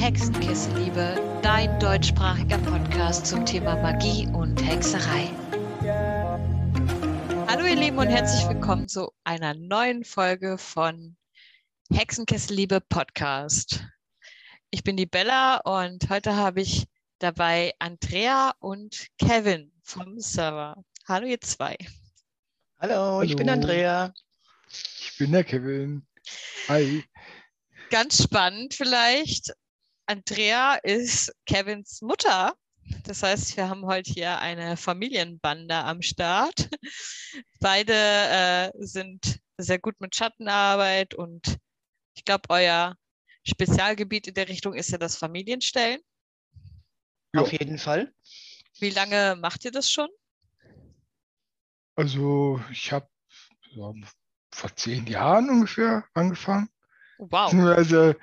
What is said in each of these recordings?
Hexenkissenliebe, dein deutschsprachiger Podcast zum Thema Magie und Hexerei. Hallo ihr Lieben und herzlich willkommen zu einer neuen Folge von Hexenkissenliebe Podcast. Ich bin die Bella und heute habe ich dabei Andrea und Kevin vom Server. Hallo ihr zwei. Hallo, Hallo. ich bin Andrea. Ich bin der Kevin. Hi. Ganz spannend vielleicht. Andrea ist Kevins Mutter. Das heißt, wir haben heute hier eine Familienbande am Start. Beide äh, sind sehr gut mit Schattenarbeit und ich glaube, euer Spezialgebiet in der Richtung ist ja das Familienstellen. Auf jeden Fall. Wie lange macht ihr das schon? Also ich habe ja, vor zehn Jahren ungefähr angefangen. Wow. Also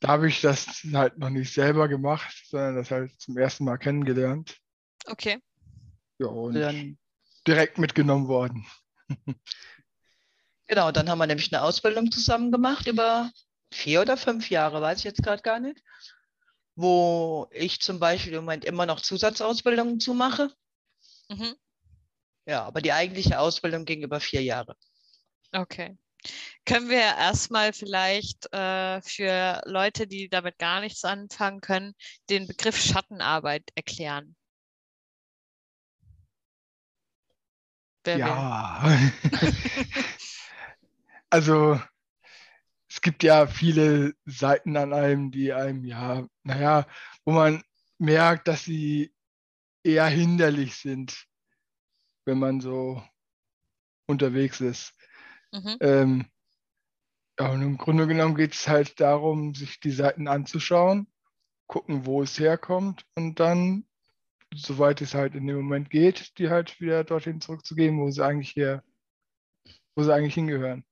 da habe ich das halt noch nicht selber gemacht, sondern das halt zum ersten Mal kennengelernt. Okay. Ja, und dann, direkt mitgenommen worden. genau, dann haben wir nämlich eine Ausbildung zusammen gemacht über vier oder fünf Jahre, weiß ich jetzt gerade gar nicht. Wo ich zum Beispiel im Moment immer noch Zusatzausbildungen zu mache. Mhm. Ja, aber die eigentliche Ausbildung ging über vier Jahre. Okay. Können wir erstmal vielleicht äh, für Leute, die damit gar nichts anfangen können, den Begriff Schattenarbeit erklären? Wer ja. also es gibt ja viele Seiten an einem, die einem ja, naja, wo man merkt, dass sie eher hinderlich sind, wenn man so unterwegs ist. Mhm. Ähm, ja, und im Grunde genommen geht es halt darum, sich die Seiten anzuschauen, gucken, wo es herkommt und dann, soweit es halt in dem Moment geht, die halt wieder dorthin zurückzugeben, wo sie eigentlich hier, wo sie eigentlich hingehören.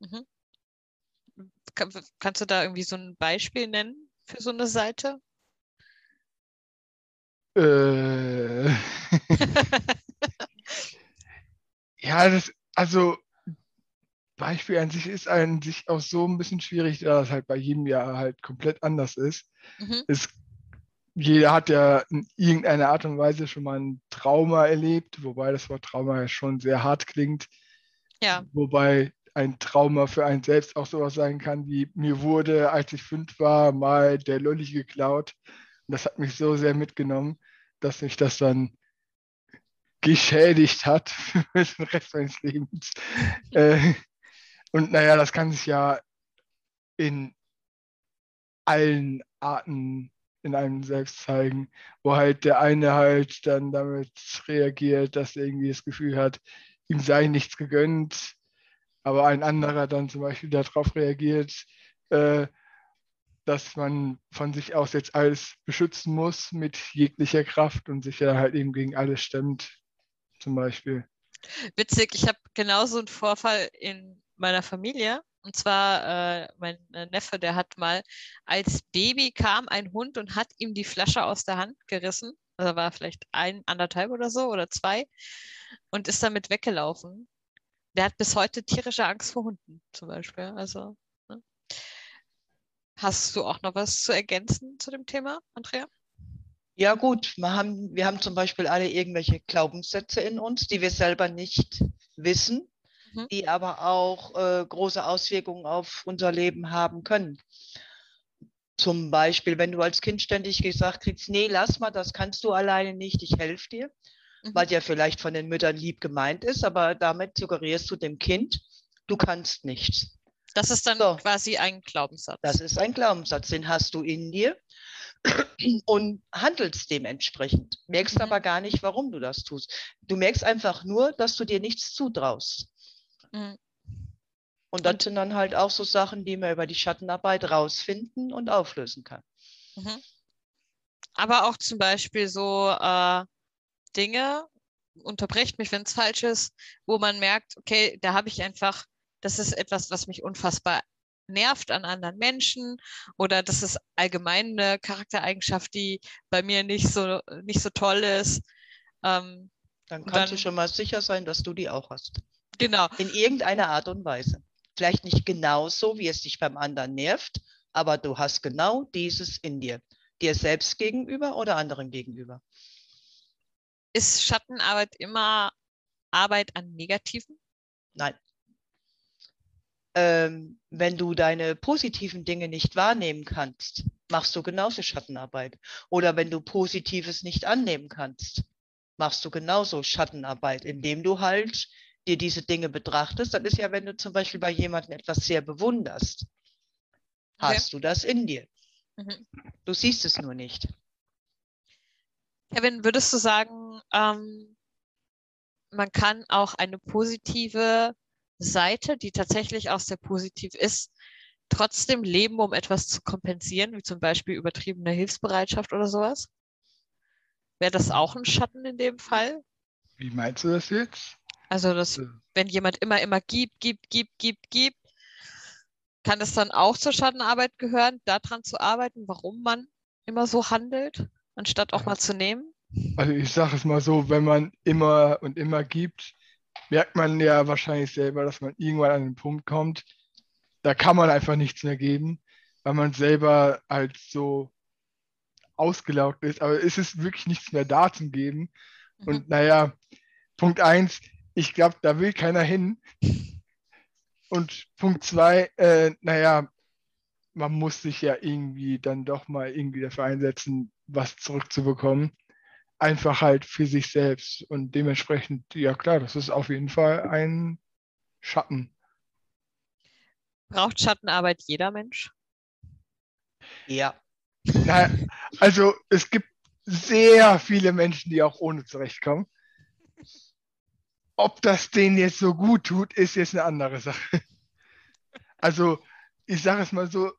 Mhm. Kann, kannst du da irgendwie so ein Beispiel nennen für so eine Seite? Äh, ja, das, also Beispiel an sich ist an sich auch so ein bisschen schwierig, da das halt bei jedem Jahr halt komplett anders ist. Mhm. Es, jeder hat ja in irgendeiner Art und Weise schon mal ein Trauma erlebt, wobei das Wort Trauma ja schon sehr hart klingt. Ja. Wobei ein Trauma für einen selbst auch sowas sein kann, wie mir wurde, als ich fünf war, mal der Lolli geklaut. Und das hat mich so sehr mitgenommen, dass mich das dann geschädigt hat für den Rest meines Lebens. äh, und naja, das kann sich ja in allen Arten in einem selbst zeigen, wo halt der eine halt dann damit reagiert, dass er irgendwie das Gefühl hat, ihm sei nichts gegönnt, aber ein anderer dann zum Beispiel darauf reagiert, äh, dass man von sich aus jetzt alles beschützen muss mit jeglicher Kraft und sich ja halt eben gegen alles stemmt, zum Beispiel. Witzig, ich habe genauso einen Vorfall in meiner Familie. Und zwar äh, mein äh, Neffe, der hat mal als Baby kam ein Hund und hat ihm die Flasche aus der Hand gerissen. Also war vielleicht ein, anderthalb oder so oder zwei und ist damit weggelaufen. Der hat bis heute tierische Angst vor Hunden zum Beispiel. Also ne? hast du auch noch was zu ergänzen zu dem Thema, Andrea? Ja gut, wir haben, wir haben zum Beispiel alle irgendwelche Glaubenssätze in uns, die wir selber nicht wissen mhm. die aber auch äh, große Auswirkungen auf unser Leben haben können. Zum Beispiel, wenn du als Kind ständig gesagt kriegst, nee, lass mal, das kannst du alleine nicht, ich helfe dir, mhm. weil der vielleicht von den Müttern lieb gemeint ist, aber damit suggerierst du dem Kind, du kannst nichts. Das ist dann so. quasi ein Glaubenssatz. Das ist ein Glaubenssatz, den hast du in dir und handelst dementsprechend. Merkst mhm. aber gar nicht, warum du das tust. Du merkst einfach nur, dass du dir nichts zutraust. Mhm. Und das sind dann halt auch so Sachen, die man über die Schattenarbeit rausfinden und auflösen kann. Mhm. Aber auch zum Beispiel so äh, Dinge, unterbrecht mich, wenn es falsch ist, wo man merkt, okay, da habe ich einfach, das ist etwas, was mich unfassbar nervt an anderen Menschen oder das ist allgemein eine Charaktereigenschaft, die bei mir nicht so, nicht so toll ist. Ähm, dann kannst dann, du schon mal sicher sein, dass du die auch hast. Genau. In irgendeiner Art und Weise. Vielleicht nicht genauso, wie es dich beim anderen nervt, aber du hast genau dieses in dir. Dir selbst gegenüber oder anderen gegenüber. Ist Schattenarbeit immer Arbeit an Negativen? Nein. Ähm, wenn du deine positiven Dinge nicht wahrnehmen kannst, machst du genauso Schattenarbeit. Oder wenn du Positives nicht annehmen kannst, machst du genauso Schattenarbeit, indem du halt dir diese Dinge betrachtest. Dann ist ja, wenn du zum Beispiel bei jemandem etwas sehr bewunderst, okay. hast du das in dir. Mhm. Du siehst es nur nicht. Kevin, würdest du sagen, ähm, man kann auch eine positive Seite, die tatsächlich auch sehr positiv ist, trotzdem leben, um etwas zu kompensieren, wie zum Beispiel übertriebene Hilfsbereitschaft oder sowas? Wäre das auch ein Schatten in dem Fall? Wie meinst du das jetzt? Also, dass, wenn jemand immer, immer gibt, gibt, gibt, gibt, gibt, kann es dann auch zur Schattenarbeit gehören, daran zu arbeiten, warum man immer so handelt, anstatt auch mal zu nehmen? Also ich sage es mal so, wenn man immer und immer gibt, merkt man ja wahrscheinlich selber, dass man irgendwann an den Punkt kommt, da kann man einfach nichts mehr geben, weil man selber halt so ausgelaugt ist. Aber es ist wirklich nichts mehr da zum Geben. Mhm. Und naja, Punkt eins, ich glaube, da will keiner hin. Und Punkt zwei, äh, naja, man muss sich ja irgendwie dann doch mal irgendwie dafür einsetzen, was zurückzubekommen. Einfach halt für sich selbst. Und dementsprechend, ja klar, das ist auf jeden Fall ein Schatten. Braucht Schattenarbeit jeder Mensch? Ja. Na, also es gibt sehr viele Menschen, die auch ohne zurechtkommen. Ob das denen jetzt so gut tut, ist jetzt eine andere Sache. Also ich sage es mal so,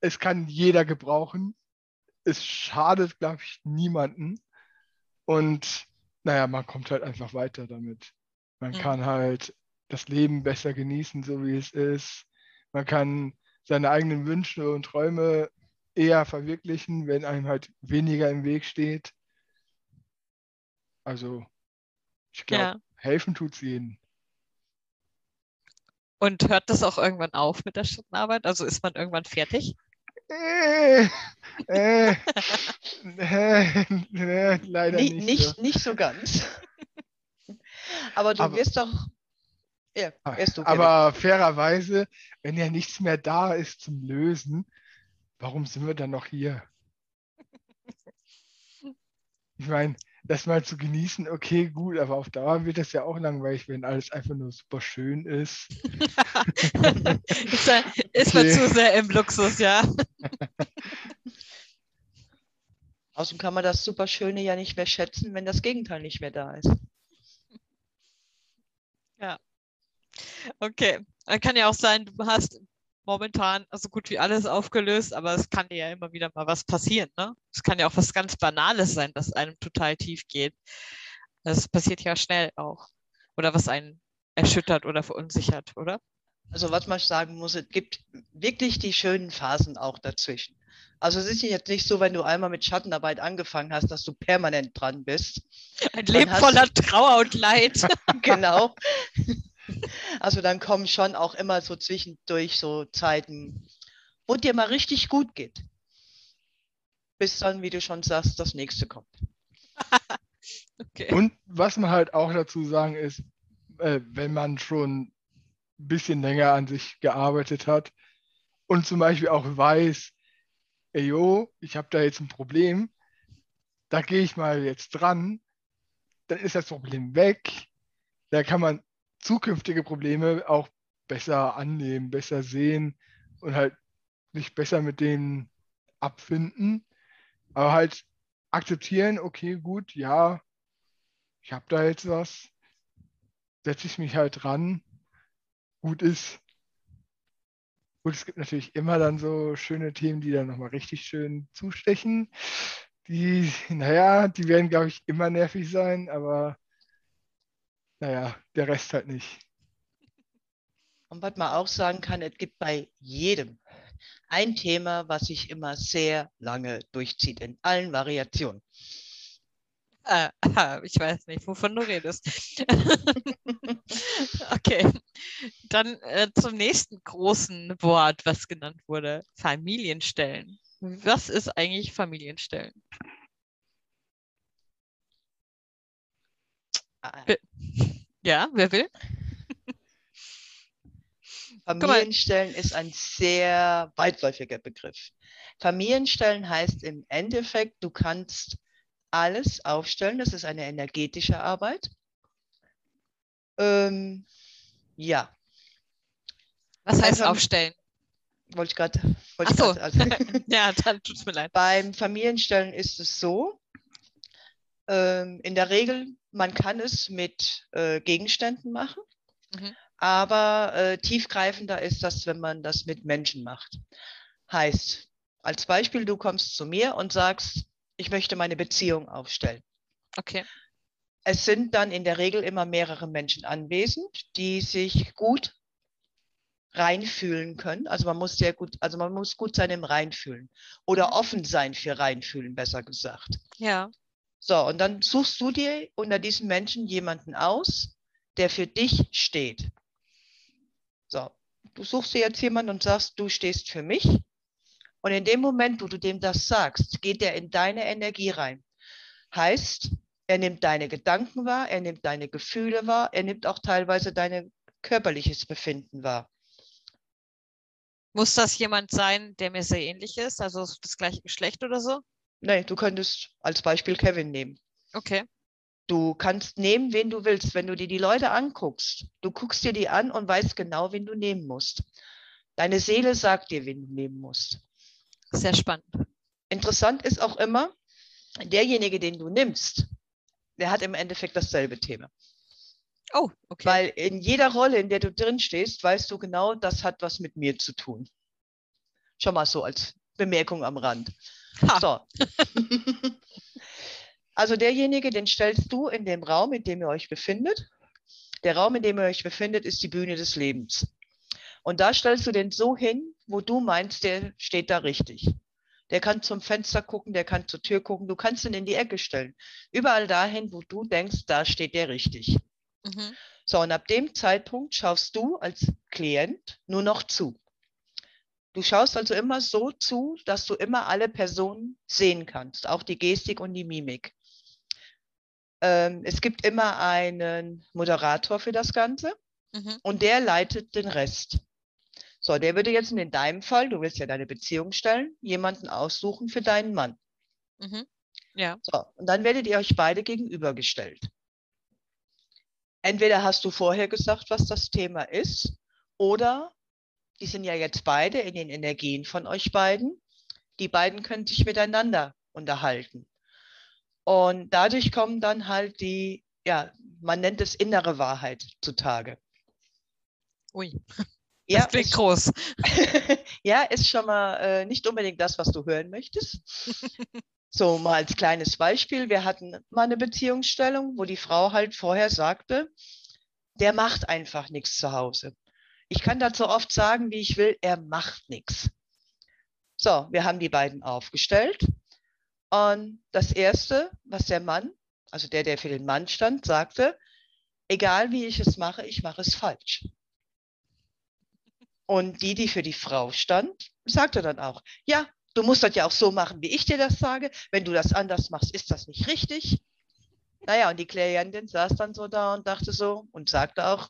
es kann jeder gebrauchen. Es schadet, glaube ich, niemanden. Und naja, man kommt halt einfach weiter damit. Man mhm. kann halt das Leben besser genießen, so wie es ist. Man kann seine eigenen Wünsche und Träume eher verwirklichen, wenn einem halt weniger im Weg steht. Also, ich glaube, ja. Helfen tut es jedem. Und hört das auch irgendwann auf mit der Schattenarbeit? Also ist man irgendwann fertig? Äh, äh, äh, leider nicht. Nicht so. nicht so ganz. Aber du aber, wirst doch. Ja, du, aber fairerweise, wenn ja nichts mehr da ist zum Lösen, warum sind wir dann noch hier? Ich meine, das mal zu genießen, okay, gut, aber auf Dauer wird das ja auch langweilig, wenn alles einfach nur super schön ist. ist, er, ist okay. man zu sehr im Luxus, ja. Außerdem kann man das super Schöne ja nicht mehr schätzen, wenn das Gegenteil nicht mehr da ist. Ja. Okay. Kann ja auch sein, du hast momentan so gut wie alles aufgelöst, aber es kann dir ja immer wieder mal was passieren. Ne? Es kann ja auch was ganz Banales sein, das einem total tief geht. Das passiert ja schnell auch. Oder was einen erschüttert oder verunsichert, oder? Also was man sagen muss, es gibt wirklich die schönen Phasen auch dazwischen. Also es ist jetzt nicht so, wenn du einmal mit Schattenarbeit angefangen hast, dass du permanent dran bist. Ein Leben voller Trauer und Leid. genau. Also dann kommen schon auch immer so zwischendurch so Zeiten, wo dir mal richtig gut geht. Bis dann, wie du schon sagst, das nächste kommt. okay. Und was man halt auch dazu sagen ist, äh, wenn man schon ein bisschen länger an sich gearbeitet hat und zum Beispiel auch weiß, ey yo, ich habe da jetzt ein Problem, da gehe ich mal jetzt dran, dann ist das Problem weg. Da kann man zukünftige Probleme auch besser annehmen, besser sehen und halt sich besser mit denen abfinden. Aber halt akzeptieren, okay, gut, ja, ich habe da jetzt was, setze ich mich halt dran, gut ist. Gut, es gibt natürlich immer dann so schöne Themen, die dann nochmal richtig schön zustechen. Die, naja, die werden, glaube ich, immer nervig sein, aber naja, der Rest halt nicht. Und was man auch sagen kann, es gibt bei jedem ein Thema, was sich immer sehr lange durchzieht, in allen Variationen. Äh, ich weiß nicht, wovon du redest. okay, dann äh, zum nächsten großen Wort, was genannt wurde. Familienstellen. Was ist eigentlich Familienstellen? Ja, wer will? Familienstellen ist ein sehr weitläufiger Begriff. Familienstellen heißt im Endeffekt, du kannst alles aufstellen. Das ist eine energetische Arbeit. Ähm, ja. Was heißt Einfach, aufstellen? Wollte ich gerade. Ach so. also, ja, dann tut es mir leid. Beim Familienstellen ist es so, in der Regel, man kann es mit äh, Gegenständen machen, mhm. aber äh, tiefgreifender ist das, wenn man das mit Menschen macht. Heißt, als Beispiel, du kommst zu mir und sagst, ich möchte meine Beziehung aufstellen. Okay. Es sind dann in der Regel immer mehrere Menschen anwesend, die sich gut reinfühlen können. Also man muss sehr gut, also man muss gut sein im Reinfühlen oder offen sein für Reinfühlen, besser gesagt. Ja. So, und dann suchst du dir unter diesen Menschen jemanden aus, der für dich steht. So, du suchst dir jetzt jemanden und sagst, du stehst für mich. Und in dem Moment, wo du dem das sagst, geht er in deine Energie rein. Heißt, er nimmt deine Gedanken wahr, er nimmt deine Gefühle wahr, er nimmt auch teilweise dein körperliches Befinden wahr. Muss das jemand sein, der mir sehr ähnlich ist, also das gleiche Geschlecht oder so? Nein, du könntest als Beispiel Kevin nehmen. Okay. Du kannst nehmen, wen du willst. Wenn du dir die Leute anguckst, du guckst dir die an und weißt genau, wen du nehmen musst. Deine Seele sagt dir, wen du nehmen musst. Sehr spannend. Interessant ist auch immer, derjenige, den du nimmst, der hat im Endeffekt dasselbe Thema. Oh, okay. Weil in jeder Rolle, in der du drin stehst, weißt du genau, das hat was mit mir zu tun. Schon mal so als Bemerkung am Rand. Ha. So. also derjenige, den stellst du in dem Raum, in dem ihr euch befindet. Der Raum, in dem ihr euch befindet, ist die Bühne des Lebens. Und da stellst du den so hin, wo du meinst, der steht da richtig. Der kann zum Fenster gucken, der kann zur Tür gucken. Du kannst ihn in die Ecke stellen. Überall dahin, wo du denkst, da steht der richtig. Mhm. So, und ab dem Zeitpunkt schaust du als Klient nur noch zu. Du schaust also immer so zu, dass du immer alle Personen sehen kannst, auch die Gestik und die Mimik. Ähm, es gibt immer einen Moderator für das Ganze mhm. und der leitet den Rest. So, der würde jetzt in deinem Fall, du willst ja deine Beziehung stellen, jemanden aussuchen für deinen Mann. Mhm. Ja. So, und dann werdet ihr euch beide gegenübergestellt. Entweder hast du vorher gesagt, was das Thema ist, oder die sind ja jetzt beide in den Energien von euch beiden. Die beiden können sich miteinander unterhalten. Und dadurch kommen dann halt die, ja, man nennt es innere Wahrheit zutage. Ui, ja, das klingt ist, groß. ja, ist schon mal äh, nicht unbedingt das, was du hören möchtest. so mal als kleines Beispiel. Wir hatten mal eine Beziehungsstellung, wo die Frau halt vorher sagte, der macht einfach nichts zu Hause. Ich kann dazu oft sagen, wie ich will, er macht nichts. So, wir haben die beiden aufgestellt. Und das Erste, was der Mann, also der, der für den Mann stand, sagte, egal wie ich es mache, ich mache es falsch. Und die, die für die Frau stand, sagte dann auch, ja, du musst das ja auch so machen, wie ich dir das sage. Wenn du das anders machst, ist das nicht richtig. Naja, und die Klientin saß dann so da und dachte so und sagte auch,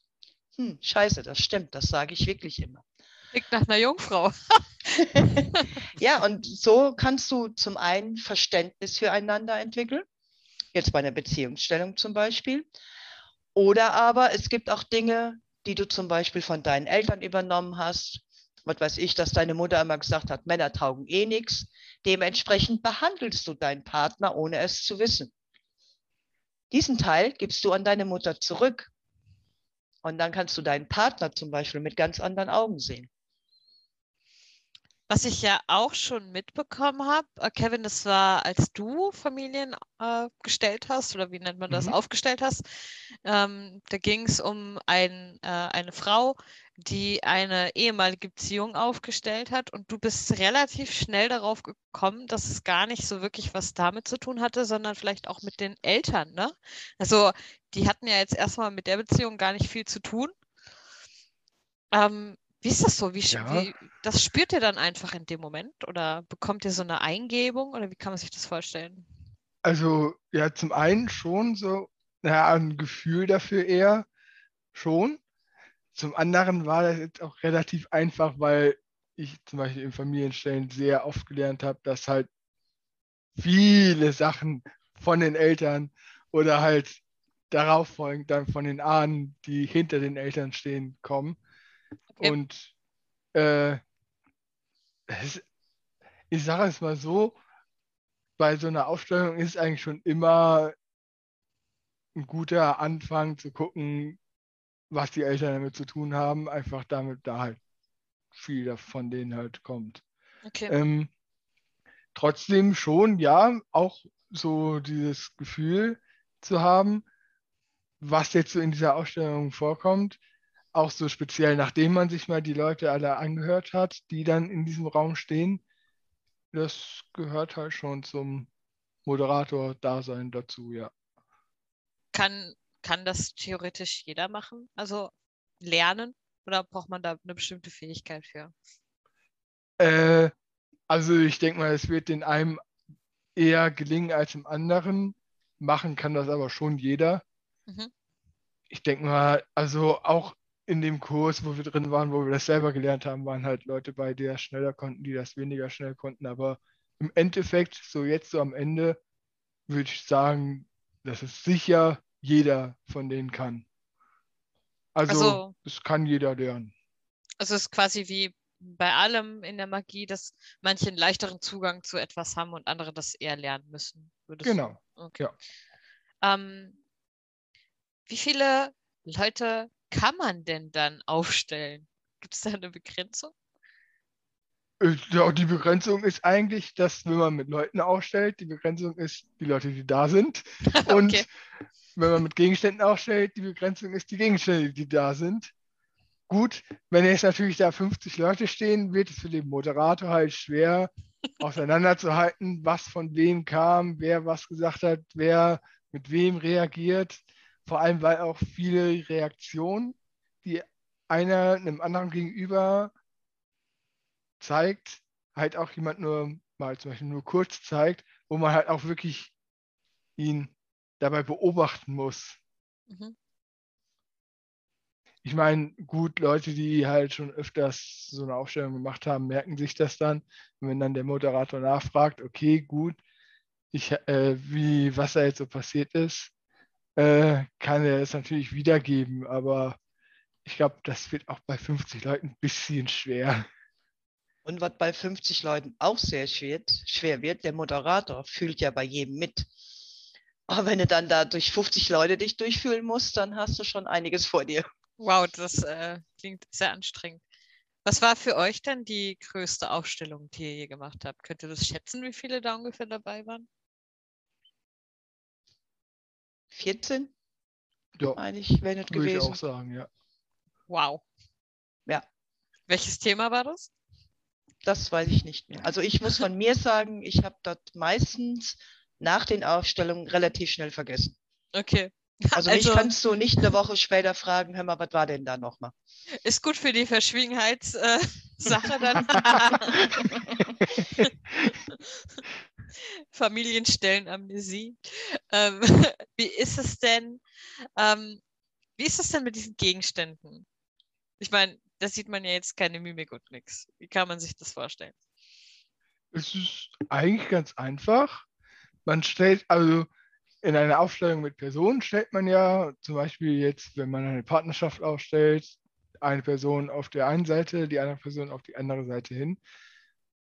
hm, scheiße, das stimmt, das sage ich wirklich immer. Klingt nach einer Jungfrau. ja, und so kannst du zum einen Verständnis füreinander entwickeln, jetzt bei einer Beziehungsstellung zum Beispiel. Oder aber es gibt auch Dinge, die du zum Beispiel von deinen Eltern übernommen hast. Was weiß ich, dass deine Mutter immer gesagt hat, Männer taugen eh nichts. Dementsprechend behandelst du deinen Partner, ohne es zu wissen. Diesen Teil gibst du an deine Mutter zurück. Und dann kannst du deinen Partner zum Beispiel mit ganz anderen Augen sehen. Was ich ja auch schon mitbekommen habe, äh, Kevin, das war, als du Familien äh, gestellt hast, oder wie nennt man das, mhm. aufgestellt hast. Ähm, da ging es um ein, äh, eine Frau, die eine ehemalige Beziehung aufgestellt hat und du bist relativ schnell darauf gekommen, dass es gar nicht so wirklich was damit zu tun hatte, sondern vielleicht auch mit den Eltern, ne? Also die hatten ja jetzt erstmal mit der Beziehung gar nicht viel zu tun. Ähm, wie ist das so? Wie, ja. wie, das spürt ihr dann einfach in dem Moment oder bekommt ihr so eine Eingebung oder wie kann man sich das vorstellen? Also ja, zum einen schon so, naja, ein Gefühl dafür eher schon. Zum anderen war das jetzt auch relativ einfach, weil ich zum Beispiel in Familienstellen sehr oft gelernt habe, dass halt viele Sachen von den Eltern oder halt darauf folgend dann von den Ahnen, die hinter den Eltern stehen, kommen. Ja. Und äh, es, ich sage es mal so, bei so einer Aufstellung ist eigentlich schon immer ein guter Anfang zu gucken, was die Eltern damit zu tun haben, einfach damit da halt viel von denen halt kommt. Okay. Ähm, trotzdem schon, ja, auch so dieses Gefühl zu haben, was jetzt so in dieser Ausstellung vorkommt, auch so speziell, nachdem man sich mal die Leute alle angehört hat, die dann in diesem Raum stehen, das gehört halt schon zum Moderator-Dasein dazu, ja. Kann, kann das theoretisch jeder machen? Also lernen? Oder braucht man da eine bestimmte Fähigkeit für? Äh, also ich denke mal, es wird den einem eher gelingen als dem anderen. Machen kann das aber schon jeder. Mhm. Ich denke mal, also auch in dem Kurs, wo wir drin waren, wo wir das selber gelernt haben, waren halt Leute bei, die das schneller konnten, die das weniger schnell konnten. Aber im Endeffekt, so jetzt so am Ende, würde ich sagen, dass es sicher jeder von denen kann. Also, also es kann jeder lernen. Also es ist quasi wie bei allem in der Magie, dass manche einen leichteren Zugang zu etwas haben und andere das eher lernen müssen. genau. Okay. Ja. Ähm, wie viele Leute kann man denn dann aufstellen? Gibt es da eine Begrenzung? Äh, ja, die Begrenzung ist eigentlich, dass wenn man mit Leuten aufstellt, die Begrenzung ist die Leute, die da sind. okay. Und wenn man mit Gegenständen aufstellt, die Begrenzung ist die Gegenstände, die da sind. Gut, wenn jetzt natürlich da 50 Leute stehen, wird es für den Moderator halt schwer auseinanderzuhalten, was von wem kam, wer was gesagt hat, wer mit wem reagiert. Vor allem, weil auch viele Reaktionen, die einer einem anderen gegenüber zeigt, halt auch jemand nur mal zum Beispiel nur kurz zeigt, wo man halt auch wirklich ihn dabei beobachten muss. Mhm. Ich meine, gut, Leute, die halt schon öfters so eine Aufstellung gemacht haben, merken sich das dann. Und wenn dann der Moderator nachfragt, okay, gut, ich, äh, wie, was da jetzt so passiert ist, äh, kann er es natürlich wiedergeben, aber ich glaube, das wird auch bei 50 Leuten ein bisschen schwer. Und was bei 50 Leuten auch sehr schwer, schwer wird, der Moderator fühlt ja bei jedem mit. Aber wenn du dann da durch 50 Leute dich durchfühlen musst, dann hast du schon einiges vor dir. Wow, das äh, klingt sehr anstrengend. Was war für euch denn die größte Aufstellung, die ihr je gemacht habt? Könnt ihr das schätzen, wie viele da ungefähr dabei waren? 14? Ja, eigentlich wäre nicht gewesen. Würde ich auch sagen, ja. Wow. Ja. Welches Thema war das? Das weiß ich nicht mehr. Also ich muss von mir sagen, ich habe das meistens nach den Aufstellungen relativ schnell vergessen. Okay. Also, also mich kannst du nicht eine Woche später fragen, hör mal, was war denn da nochmal? Ist gut für die Verschwiegenheitssache äh, dann. Familienstellenamnesie. Ähm, wie ist es denn, ähm, wie ist es denn mit diesen Gegenständen? Ich meine, da sieht man ja jetzt keine Mimik und nichts. Wie kann man sich das vorstellen? Es ist eigentlich ganz einfach. Man stellt, also in einer Aufstellung mit Personen stellt man ja zum Beispiel jetzt, wenn man eine Partnerschaft aufstellt, eine Person auf der einen Seite, die andere Person auf die andere Seite hin.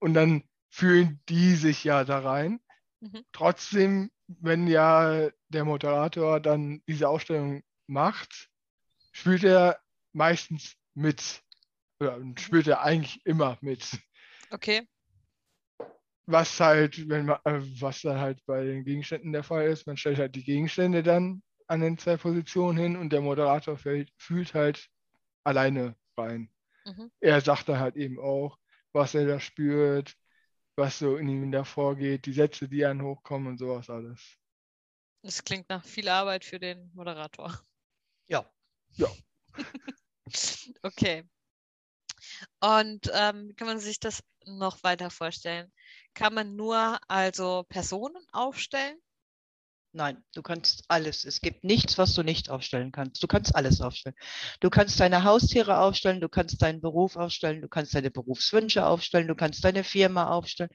Und dann fühlen die sich ja da rein. Mhm. Trotzdem, wenn ja der Moderator dann diese Ausstellung macht, spielt er meistens mit. Oder spielt er eigentlich immer mit. Okay. Was halt, wenn man, äh, was dann halt bei den Gegenständen der Fall ist, man stellt halt die Gegenstände dann an den zwei Positionen hin und der Moderator fällt, fühlt halt alleine rein. Mhm. Er sagt dann halt eben auch, was er da spürt, was so in ihm da vorgeht, die Sätze, die an hochkommen und sowas alles. Das klingt nach viel Arbeit für den Moderator. Ja. Ja. okay. Und ähm, kann man sich das noch weiter vorstellen? Kann man nur also Personen aufstellen? Nein, du kannst alles. Es gibt nichts, was du nicht aufstellen kannst. Du kannst alles aufstellen. Du kannst deine Haustiere aufstellen, du kannst deinen Beruf aufstellen, du kannst deine Berufswünsche aufstellen, du kannst deine Firma aufstellen.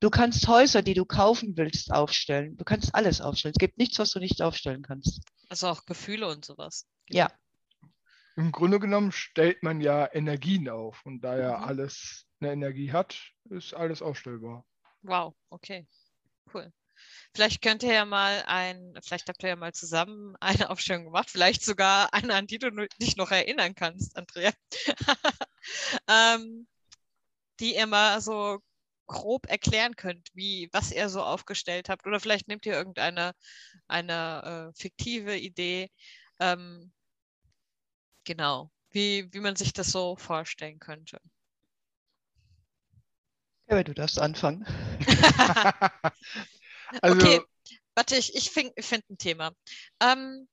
Du kannst Häuser, die du kaufen willst, aufstellen. Du kannst alles aufstellen. Es gibt nichts, was du nicht aufstellen kannst. Also auch Gefühle und sowas. Ja. Im Grunde genommen stellt man ja Energien auf und da ja mhm. alles eine Energie hat, ist alles aufstellbar. Wow, okay. Cool. Vielleicht könnt ihr ja mal ein, vielleicht habt ihr ja mal zusammen eine Aufstellung gemacht, vielleicht sogar eine, an die du dich noch erinnern kannst, Andrea. ähm, die ihr mal so grob erklären könnt, wie, was ihr so aufgestellt habt. Oder vielleicht nehmt ihr irgendeine eine äh, fiktive Idee. Ähm, genau, wie, wie man sich das so vorstellen könnte. Ja, du darfst anfangen. Also, okay, warte, ich, ich finde find ein Thema. Ähm,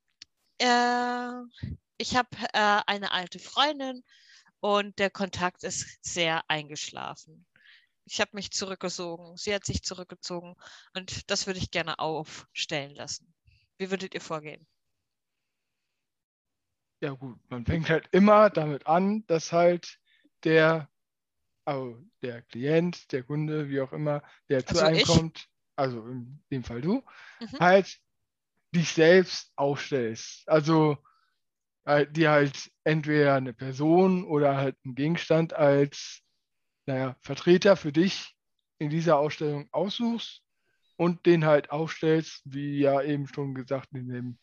äh, ich habe äh, eine alte Freundin und der Kontakt ist sehr eingeschlafen. Ich habe mich zurückgezogen, sie hat sich zurückgezogen und das würde ich gerne aufstellen lassen. Wie würdet ihr vorgehen? Ja gut, man fängt halt immer damit an, dass halt der, also der Klient, der Kunde, wie auch immer, der also zu einem kommt, also in dem Fall du, mhm. halt dich selbst aufstellst. Also halt, dir halt entweder eine Person oder halt einen Gegenstand als naja, Vertreter für dich in dieser Ausstellung aussuchst und den halt aufstellst, wie ja eben schon gesagt, in dem,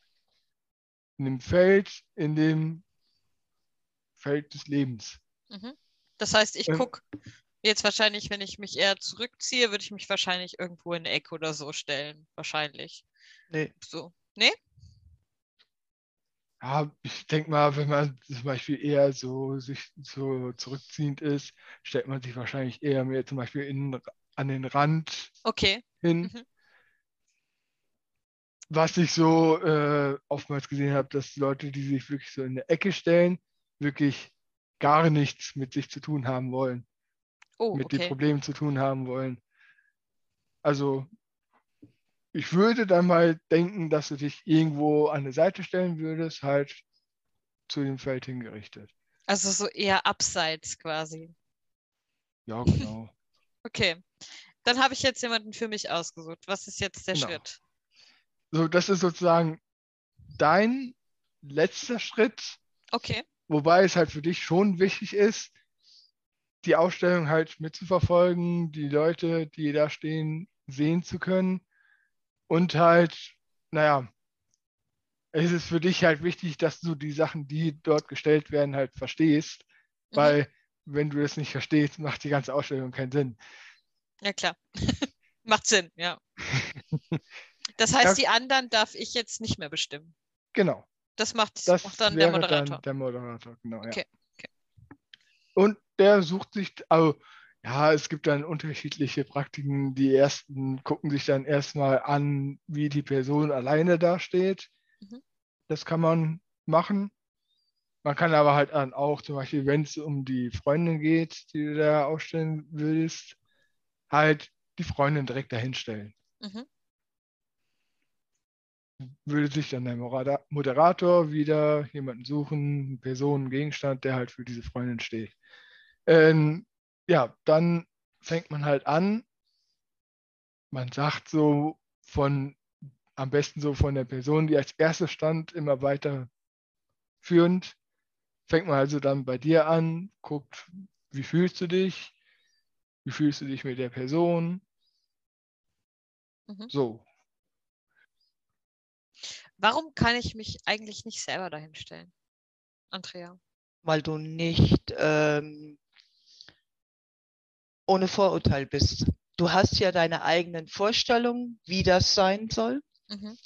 in dem Feld, in dem Feld des Lebens. Mhm. Das heißt, ich ähm, gucke Jetzt wahrscheinlich, wenn ich mich eher zurückziehe, würde ich mich wahrscheinlich irgendwo in eine Ecke oder so stellen. Wahrscheinlich. Nee. So. Nee? Ja, ich denke mal, wenn man zum Beispiel eher so sich so zurückziehend ist, stellt man sich wahrscheinlich eher mehr zum Beispiel in, an den Rand okay. hin. Mhm. Was ich so äh, oftmals gesehen habe, dass Leute, die sich wirklich so in eine Ecke stellen, wirklich gar nichts mit sich zu tun haben wollen oh, mit okay. den Problemen zu tun haben wollen. Also ich würde dann mal denken, dass du dich irgendwo an eine Seite stellen würdest, halt zu dem Feld hingerichtet. Also so eher abseits quasi. Ja, genau. okay. Dann habe ich jetzt jemanden für mich ausgesucht. Was ist jetzt der genau. Schritt? So, das ist sozusagen dein letzter Schritt. Okay. Wobei es halt für dich schon wichtig ist, die Ausstellung halt mitzuverfolgen, die Leute, die da stehen, sehen zu können. Und halt, naja, es ist für dich halt wichtig, dass du die Sachen, die dort gestellt werden, halt verstehst. Mhm. Weil, wenn du das nicht verstehst, macht die ganze Ausstellung keinen Sinn. Ja, klar. macht Sinn, ja. Das heißt, ja. die anderen darf ich jetzt nicht mehr bestimmen. Genau. Das macht, das macht dann der Moderator. Dann der Moderator, genau. Okay. Ja. Und der sucht sich, also ja, es gibt dann unterschiedliche Praktiken. Die ersten gucken sich dann erstmal an, wie die Person alleine dasteht. Mhm. Das kann man machen. Man kann aber halt dann auch, zum Beispiel, wenn es um die Freundin geht, die du da ausstellen willst, halt die Freundin direkt dahinstellen. Mhm. Würde sich dann der Moderator wieder jemanden suchen, eine Person, einen Gegenstand, der halt für diese Freundin steht. Ähm, ja, dann fängt man halt an. Man sagt so von, am besten so von der Person, die als erste stand, immer weiter führend. Fängt man also dann bei dir an, guckt, wie fühlst du dich? Wie fühlst du dich mit der Person? Mhm. So. Warum kann ich mich eigentlich nicht selber dahin stellen, Andrea? Weil du nicht ähm, ohne Vorurteil bist. Du hast ja deine eigenen Vorstellungen, wie das sein soll. Mhm.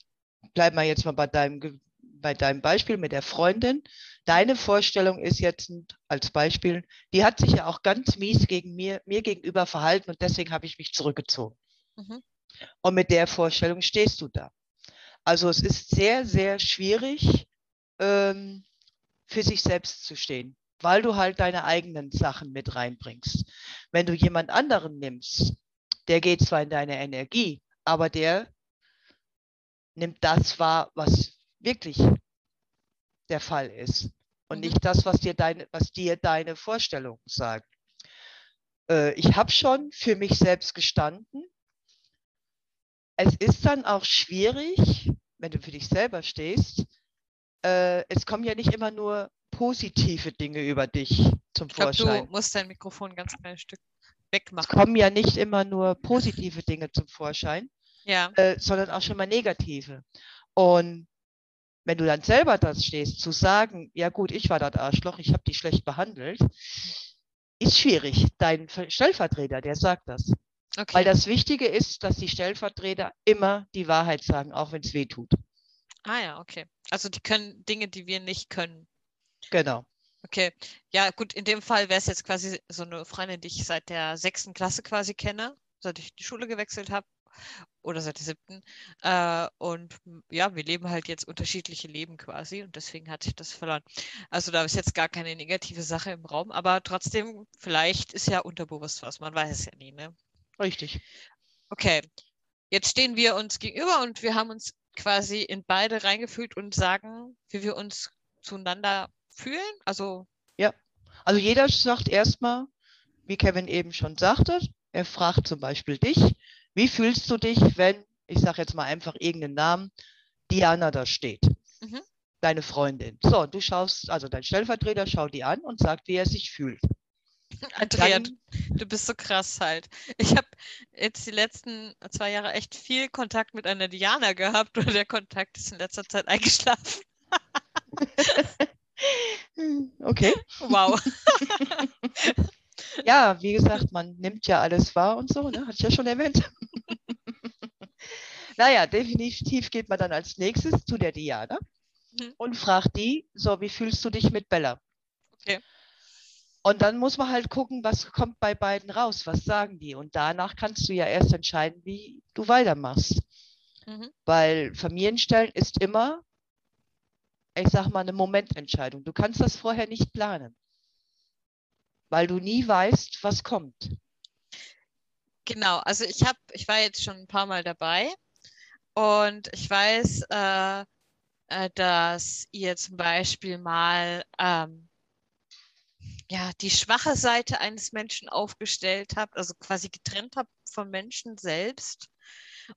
Bleib mal jetzt mal bei deinem, bei deinem Beispiel mit der Freundin. Deine Vorstellung ist jetzt als Beispiel, die hat sich ja auch ganz mies gegen mir, mir gegenüber verhalten und deswegen habe ich mich zurückgezogen. Mhm. Und mit der Vorstellung stehst du da. Also es ist sehr, sehr schwierig, ähm, für sich selbst zu stehen, weil du halt deine eigenen Sachen mit reinbringst. Wenn du jemand anderen nimmst, der geht zwar in deine Energie, aber der nimmt das wahr, was wirklich der Fall ist und mhm. nicht das, was dir deine, was dir deine Vorstellungen sagen. Äh, ich habe schon für mich selbst gestanden. Es ist dann auch schwierig, wenn du für dich selber stehst. Äh, es kommen ja nicht immer nur positive Dinge über dich zum ich glaub, Vorschein. Du musst dein Mikrofon ganz klein Stück wegmachen. Es kommen ja nicht immer nur positive Dinge zum Vorschein, ja. äh, sondern auch schon mal negative. Und wenn du dann selber da stehst, zu sagen, ja gut, ich war das Arschloch, ich habe dich schlecht behandelt, ist schwierig. Dein Stellvertreter, der sagt das. Okay. Weil das Wichtige ist, dass die Stellvertreter immer die Wahrheit sagen, auch wenn es weh tut. Ah ja, okay. Also die können Dinge, die wir nicht können. Genau. Okay. Ja, gut, in dem Fall wäre es jetzt quasi so eine Freundin, die ich seit der sechsten Klasse quasi kenne, seit ich die Schule gewechselt habe oder seit der siebten. Äh, und ja, wir leben halt jetzt unterschiedliche Leben quasi und deswegen hat sich das verloren. Also da ist jetzt gar keine negative Sache im Raum, aber trotzdem, vielleicht ist ja unterbewusst was, man weiß es ja nie, ne? Richtig. Okay, jetzt stehen wir uns gegenüber und wir haben uns quasi in beide reingefühlt und sagen, wie wir uns zueinander fühlen. Also ja, also jeder sagt erstmal, wie Kevin eben schon sagte, er fragt zum Beispiel dich, wie fühlst du dich, wenn, ich sage jetzt mal einfach irgendeinen Namen, Diana da steht? Mhm. Deine Freundin. So, du schaust, also dein Stellvertreter schaut die an und sagt, wie er sich fühlt. Andrea, du, du bist so krass halt. Ich habe jetzt die letzten zwei Jahre echt viel Kontakt mit einer Diana gehabt und der Kontakt ist in letzter Zeit eingeschlafen. okay. Wow. ja, wie gesagt, man nimmt ja alles wahr und so, ne? hatte ich ja schon erwähnt. naja, definitiv geht man dann als nächstes zu der Diana mhm. und fragt die, so, wie fühlst du dich mit Bella? Okay. Und dann muss man halt gucken, was kommt bei beiden raus, was sagen die. Und danach kannst du ja erst entscheiden, wie du weitermachst. Mhm. Weil Familienstellen ist immer, ich sag mal, eine Momententscheidung. Du kannst das vorher nicht planen weil du nie weißt, was kommt. Genau, also ich habe, ich war jetzt schon ein paar Mal dabei und ich weiß, äh, äh, dass ihr zum Beispiel mal ähm, ja, die schwache Seite eines Menschen aufgestellt habt, also quasi getrennt habt vom Menschen selbst.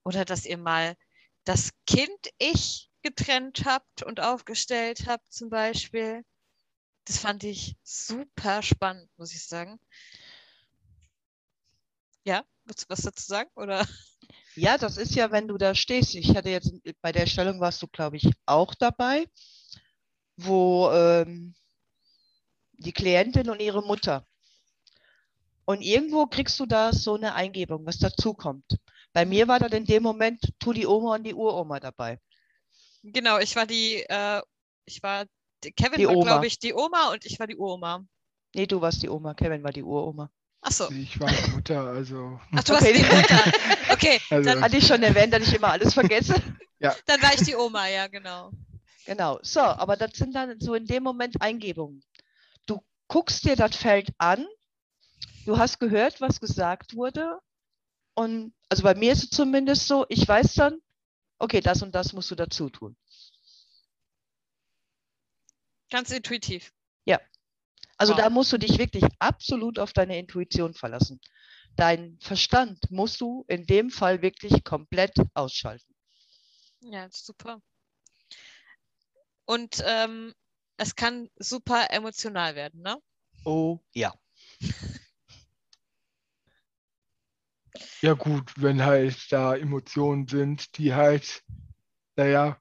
Oder dass ihr mal das Kind-Ich getrennt habt und aufgestellt habt, zum Beispiel. Das fand ich super spannend, muss ich sagen. Ja, willst du was dazu sagen? Oder? Ja, das ist ja, wenn du da stehst. Ich hatte jetzt bei der Stellung warst du, glaube ich, auch dabei, wo ähm, die Klientin und ihre Mutter. Und irgendwo kriegst du da so eine Eingebung, was dazukommt. Bei mir war dann in dem Moment, tu die Oma und die Uroma dabei. Genau, ich war die, äh, ich war Kevin die war, glaube ich, die Oma und ich war die Uroma. Nee, du warst die Oma. Kevin war die Uroma. Ach so. Ich war die Mutter, also. Ach, du okay. warst die Mutter. Okay, also, dann hatte ich schon erwähnt, dass ich immer alles vergesse. ja. Dann war ich die Oma, ja, genau. Genau. So, aber das sind dann so in dem Moment Eingebungen. Du guckst dir das Feld an, du hast gehört, was gesagt wurde. Und also bei mir ist es zumindest so, ich weiß dann, okay, das und das musst du dazu tun. Ganz intuitiv. Ja. Also wow. da musst du dich wirklich absolut auf deine Intuition verlassen. Dein Verstand musst du in dem Fall wirklich komplett ausschalten. Ja, super. Und ähm, es kann super emotional werden, ne? Oh ja. Ja gut, wenn halt da Emotionen sind, die halt, naja,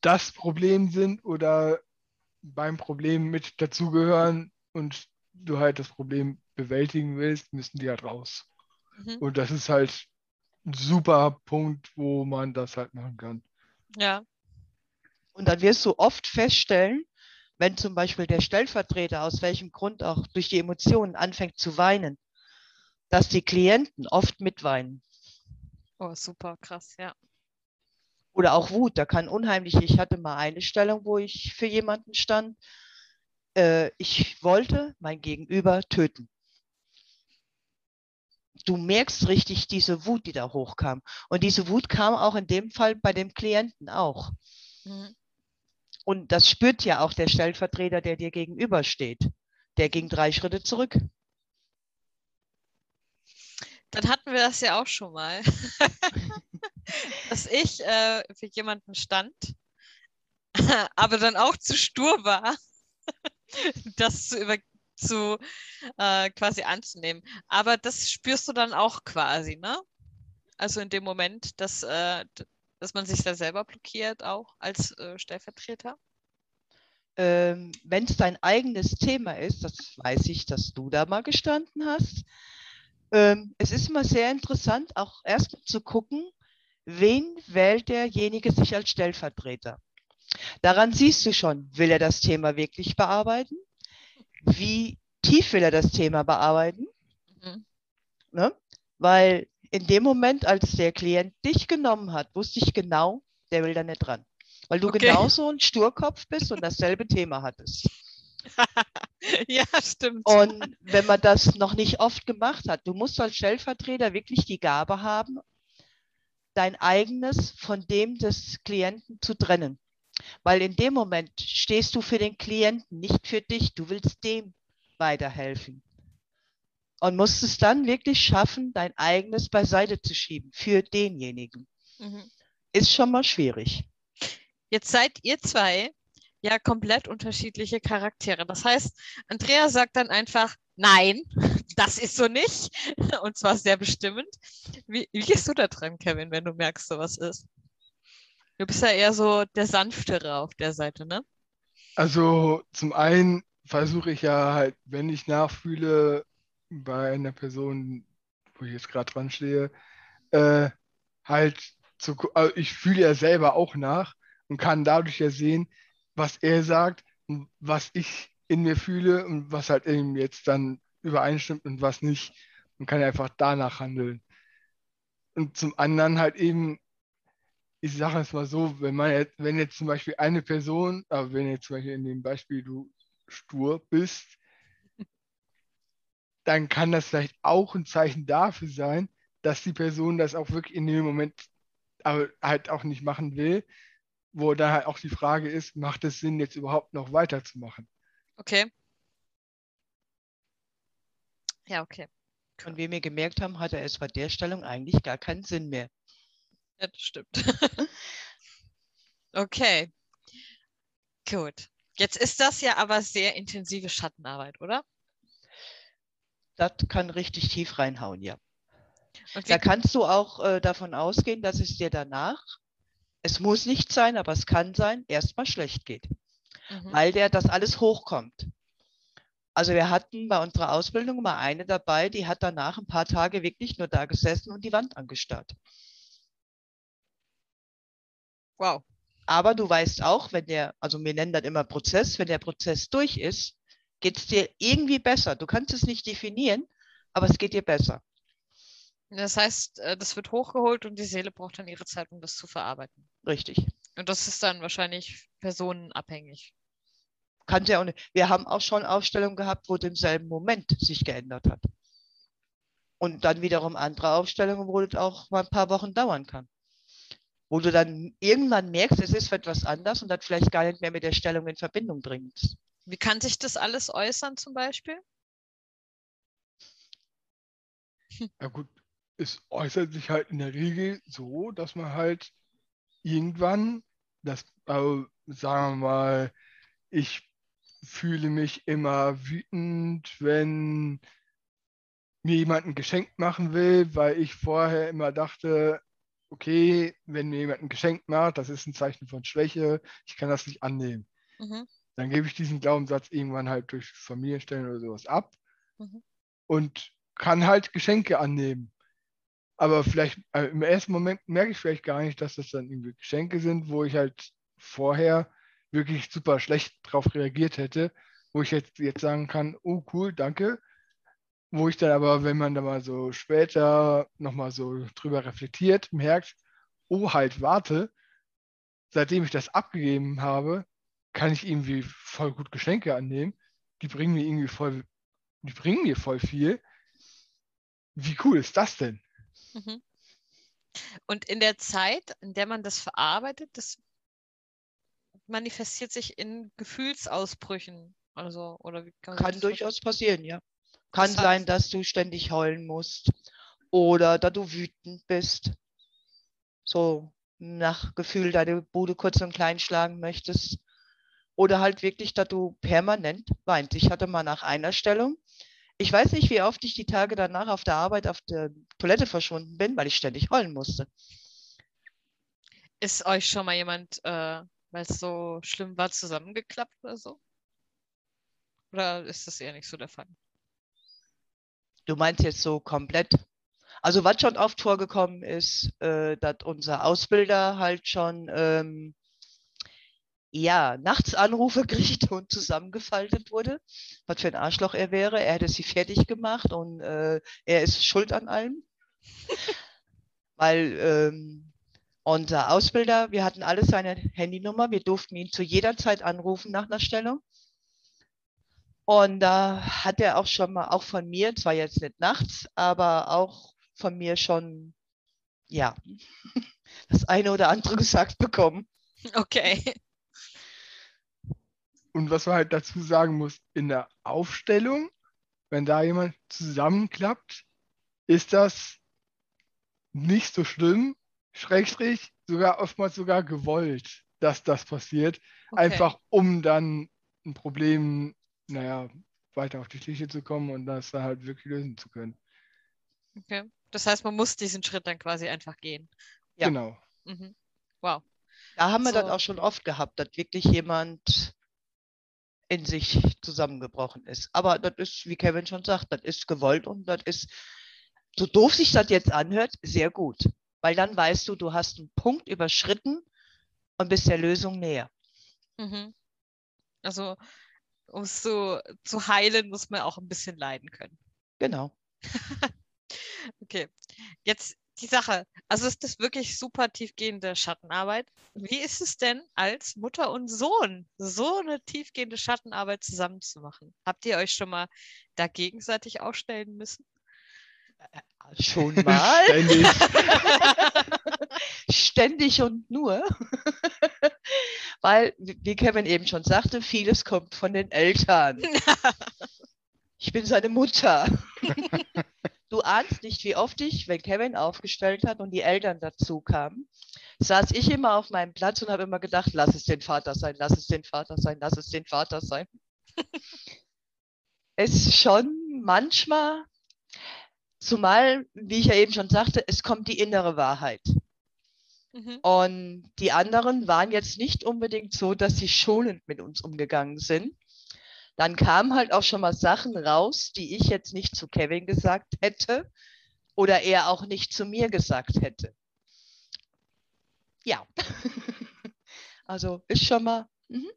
das Problem sind oder beim Problem mit dazugehören und du halt das Problem bewältigen willst, müssen die halt raus. Mhm. Und das ist halt ein super Punkt, wo man das halt machen kann. Ja. Und dann wirst du oft feststellen, wenn zum Beispiel der Stellvertreter aus welchem Grund auch durch die Emotionen anfängt zu weinen, dass die Klienten oft mitweinen. Oh, super, krass, ja. Oder auch Wut, da kann unheimlich, ich hatte mal eine Stellung, wo ich für jemanden stand, äh, ich wollte mein Gegenüber töten. Du merkst richtig diese Wut, die da hochkam. Und diese Wut kam auch in dem Fall bei dem Klienten auch. Mhm. Und das spürt ja auch der Stellvertreter, der dir gegenübersteht. Der ging drei Schritte zurück. Dann hatten wir das ja auch schon mal, dass ich äh, für jemanden stand, aber dann auch zu stur war, das zu, über, zu äh, quasi anzunehmen. Aber das spürst du dann auch quasi, ne? Also in dem Moment, dass, äh, dass man sich da selber blockiert, auch als äh, Stellvertreter? Ähm, Wenn es dein eigenes Thema ist, das weiß ich, dass du da mal gestanden hast. Ähm, es ist immer sehr interessant, auch erstmal zu gucken, wen wählt derjenige sich als Stellvertreter. Daran siehst du schon, will er das Thema wirklich bearbeiten? Wie tief will er das Thema bearbeiten? Mhm. Ne? Weil in dem Moment, als der Klient dich genommen hat, wusste ich genau, der will da nicht dran. Weil du okay. genauso ein Sturkopf bist und dasselbe Thema hattest. ja, stimmt. Und wenn man das noch nicht oft gemacht hat, du musst als Stellvertreter wirklich die Gabe haben, dein eigenes von dem des Klienten zu trennen. Weil in dem Moment stehst du für den Klienten, nicht für dich. Du willst dem weiterhelfen und musst es dann wirklich schaffen, dein eigenes beiseite zu schieben für denjenigen. Mhm. Ist schon mal schwierig. Jetzt seid ihr zwei ja komplett unterschiedliche Charaktere. Das heißt, Andrea sagt dann einfach, nein, das ist so nicht. Und zwar sehr bestimmend. Wie, wie gehst du da dran, Kevin, wenn du merkst, sowas ist? Du bist ja eher so der Sanftere auf der Seite, ne? Also zum einen versuche ich ja halt, wenn ich nachfühle, bei einer Person, wo ich jetzt gerade dran stehe, äh, halt zu, also ich fühle ja selber auch nach und kann dadurch ja sehen, was er sagt was ich in mir fühle und was halt eben jetzt dann übereinstimmt und was nicht und kann einfach danach handeln. Und zum anderen halt eben, ich sage es mal so, wenn man jetzt, wenn jetzt zum Beispiel eine Person, aber wenn jetzt zum Beispiel in dem Beispiel du stur bist, dann kann das vielleicht auch ein Zeichen dafür sein, dass die Person das auch wirklich in dem Moment halt auch nicht machen will, wo da halt auch die Frage ist, macht es Sinn, jetzt überhaupt noch weiterzumachen? Okay. Ja, okay. Und wie wir gemerkt haben, hatte es bei der Stellung eigentlich gar keinen Sinn mehr. Ja, das stimmt. okay. Gut. Jetzt ist das ja aber sehr intensive Schattenarbeit, oder? das kann richtig tief reinhauen, ja. Da kannst du auch äh, davon ausgehen, dass es dir danach, es muss nicht sein, aber es kann sein, erstmal schlecht geht, mhm. weil der das alles hochkommt. Also wir hatten bei unserer Ausbildung mal eine dabei, die hat danach ein paar Tage wirklich nur da gesessen und die Wand angestarrt. Wow. Aber du weißt auch, wenn der, also wir nennen das immer Prozess, wenn der Prozess durch ist, geht es dir irgendwie besser. Du kannst es nicht definieren, aber es geht dir besser. Das heißt, äh, das wird hochgeholt und die Seele braucht dann ihre Zeit, um das zu verarbeiten. Richtig. Und das ist dann wahrscheinlich personenabhängig. Kann ja auch nicht. Wir haben auch schon Aufstellungen gehabt, wo im selben Moment sich geändert hat. Und dann wiederum andere Aufstellungen, wo das auch mal ein paar Wochen dauern kann. Wo du dann irgendwann merkst, es ist etwas anders und das vielleicht gar nicht mehr mit der Stellung in Verbindung bringst. Wie kann sich das alles äußern zum Beispiel? Ja gut, es äußert sich halt in der Regel so, dass man halt irgendwann, das, also sagen wir mal, ich fühle mich immer wütend, wenn mir jemand ein Geschenk machen will, weil ich vorher immer dachte, okay, wenn mir jemand ein Geschenk macht, das ist ein Zeichen von Schwäche, ich kann das nicht annehmen. Mhm dann gebe ich diesen Glaubenssatz irgendwann halt durch Familienstellen oder sowas ab. Mhm. und kann halt Geschenke annehmen. Aber vielleicht äh, im ersten Moment merke ich vielleicht gar nicht, dass das dann irgendwie Geschenke sind, wo ich halt vorher wirklich super schlecht drauf reagiert hätte, wo ich jetzt, jetzt sagen kann, oh cool, danke. Wo ich dann aber, wenn man da mal so später nochmal so drüber reflektiert, merkt, oh halt, warte, seitdem ich das abgegeben habe, kann ich irgendwie voll gut Geschenke annehmen. Die bringen mir irgendwie voll, die bringen mir voll viel. Wie cool ist das denn? Mhm. Und in der Zeit, in der man das verarbeitet, das manifestiert sich in Gefühlsausbrüchen. Also, oder kann, kann durchaus passieren, ja. Kann das sein, dass du ständig heulen musst oder dass du wütend bist. So nach Gefühl deine Bude kurz und klein schlagen möchtest. Oder halt wirklich, dass du permanent weinst. Ich hatte mal nach einer Stellung, ich weiß nicht, wie oft ich die Tage danach auf der Arbeit auf der Toilette verschwunden bin, weil ich ständig heulen musste. Ist euch schon mal jemand, äh, weil es so schlimm war, zusammengeklappt oder so? Oder ist das eher nicht so der Fall? Du meinst jetzt so komplett? Also was schon oft vorgekommen ist, äh, dass unser Ausbilder halt schon ähm, ja, nachts Anrufe kriegt und zusammengefaltet wurde, was für ein Arschloch er wäre. Er hätte sie fertig gemacht und äh, er ist schuld an allem. Weil ähm, unser Ausbilder, wir hatten alle seine Handynummer, wir durften ihn zu jeder Zeit anrufen nach einer Stellung. Und da hat er auch schon mal, auch von mir, zwar jetzt nicht nachts, aber auch von mir schon, ja, das eine oder andere gesagt bekommen. Okay. Und was man halt dazu sagen muss, in der Aufstellung, wenn da jemand zusammenklappt, ist das nicht so schlimm, schrägstrich, sogar oftmals sogar gewollt, dass das passiert. Okay. Einfach um dann ein Problem, naja, weiter auf die Schliche zu kommen und das dann halt wirklich lösen zu können. Okay. Das heißt, man muss diesen Schritt dann quasi einfach gehen. Ja. Genau. Mhm. Wow. Da haben wir so. das auch schon oft gehabt, dass wirklich jemand in sich zusammengebrochen ist. Aber das ist, wie Kevin schon sagt, das ist gewollt und das ist, so doof sich das jetzt anhört, sehr gut. Weil dann weißt du, du hast einen Punkt überschritten und bist der Lösung näher. Mhm. Also, um es so zu heilen, muss man auch ein bisschen leiden können. Genau. okay. Jetzt die Sache. Also ist das wirklich super tiefgehende Schattenarbeit. Wie ist es denn als Mutter und Sohn, so eine tiefgehende Schattenarbeit zusammen zu machen? Habt ihr euch schon mal da gegenseitig aufstellen müssen? Äh, schon mal. Ständig. Ständig und nur. Weil, wie Kevin eben schon sagte, vieles kommt von den Eltern. Ich bin seine Mutter. Du ahnst nicht, wie oft ich, wenn Kevin aufgestellt hat und die Eltern dazu kamen, saß ich immer auf meinem Platz und habe immer gedacht, lass es den Vater sein, lass es den Vater sein, lass es den Vater sein. es ist schon manchmal, zumal, wie ich ja eben schon sagte, es kommt die innere Wahrheit. Mhm. Und die anderen waren jetzt nicht unbedingt so, dass sie schonend mit uns umgegangen sind dann kamen halt auch schon mal Sachen raus, die ich jetzt nicht zu Kevin gesagt hätte oder er auch nicht zu mir gesagt hätte. Ja. also ist schon mal. Mhm.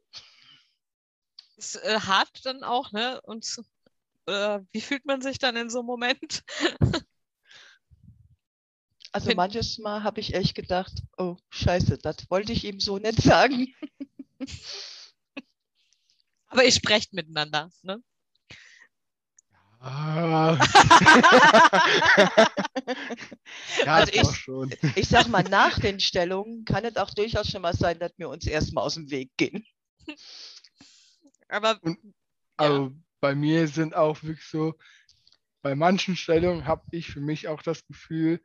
Ist äh, hart dann auch, ne? Und äh, wie fühlt man sich dann in so einem Moment? also manches Mal habe ich echt gedacht, oh scheiße, das wollte ich ihm so nicht sagen. Aber ihr sprecht miteinander, ne? Ah. ja, also ich, ich sag mal, nach den Stellungen kann es auch durchaus schon mal sein, dass wir uns erstmal aus dem Weg gehen. Aber Und, also ja. bei mir sind auch wirklich so, bei manchen Stellungen habe ich für mich auch das Gefühl,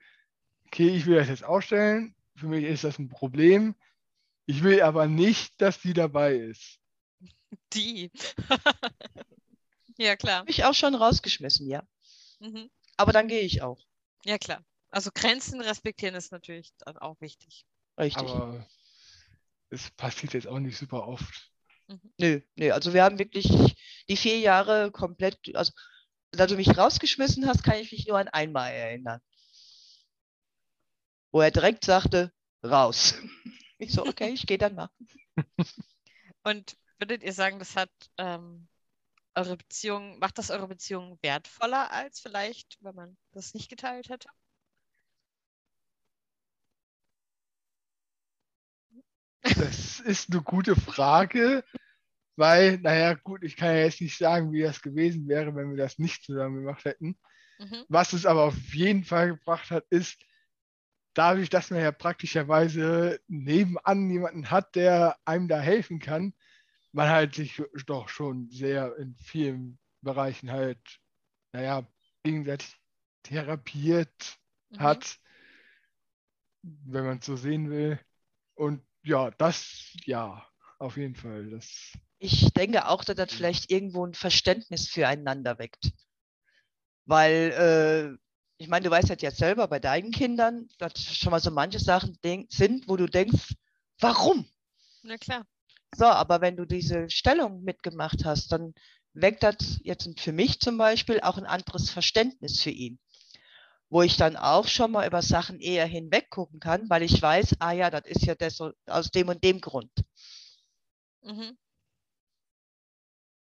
okay, ich will das jetzt ausstellen, für mich ist das ein Problem. Ich will aber nicht, dass die dabei ist. Die. ja, klar. Habe ich auch schon rausgeschmissen, ja. Mhm. Aber dann gehe ich auch. Ja, klar. Also Grenzen respektieren ist natürlich dann auch wichtig. Richtig. Aber es passiert jetzt auch nicht super oft. Mhm. Nö, nö, also wir haben wirklich die vier Jahre komplett, also da du mich rausgeschmissen hast, kann ich mich nur an einmal erinnern. Wo er direkt sagte, raus. Ich so, okay, ich gehe dann mal. Und würdet ihr sagen, das hat ähm, eure Beziehung, macht das eure Beziehung wertvoller als vielleicht, wenn man das nicht geteilt hätte? Das ist eine gute Frage, weil, naja, gut, ich kann ja jetzt nicht sagen, wie das gewesen wäre, wenn wir das nicht zusammen gemacht hätten. Mhm. Was es aber auf jeden Fall gebracht hat, ist, dadurch, dass man ja praktischerweise nebenan jemanden hat, der einem da helfen kann, man halt sich doch schon sehr in vielen Bereichen halt, naja, gegenseitig therapiert mhm. hat, wenn man es so sehen will. Und ja, das, ja, auf jeden Fall. Das ich denke auch, dass das vielleicht irgendwo ein Verständnis füreinander weckt. Weil, äh, ich meine, du weißt das jetzt selber bei deinen Kindern, dass schon mal so manche Sachen sind, wo du denkst, warum? Na klar. So, aber wenn du diese Stellung mitgemacht hast, dann weckt das jetzt für mich zum Beispiel auch ein anderes Verständnis für ihn. Wo ich dann auch schon mal über Sachen eher hinweg gucken kann, weil ich weiß, ah ja, das ist ja aus dem und dem Grund. Mhm.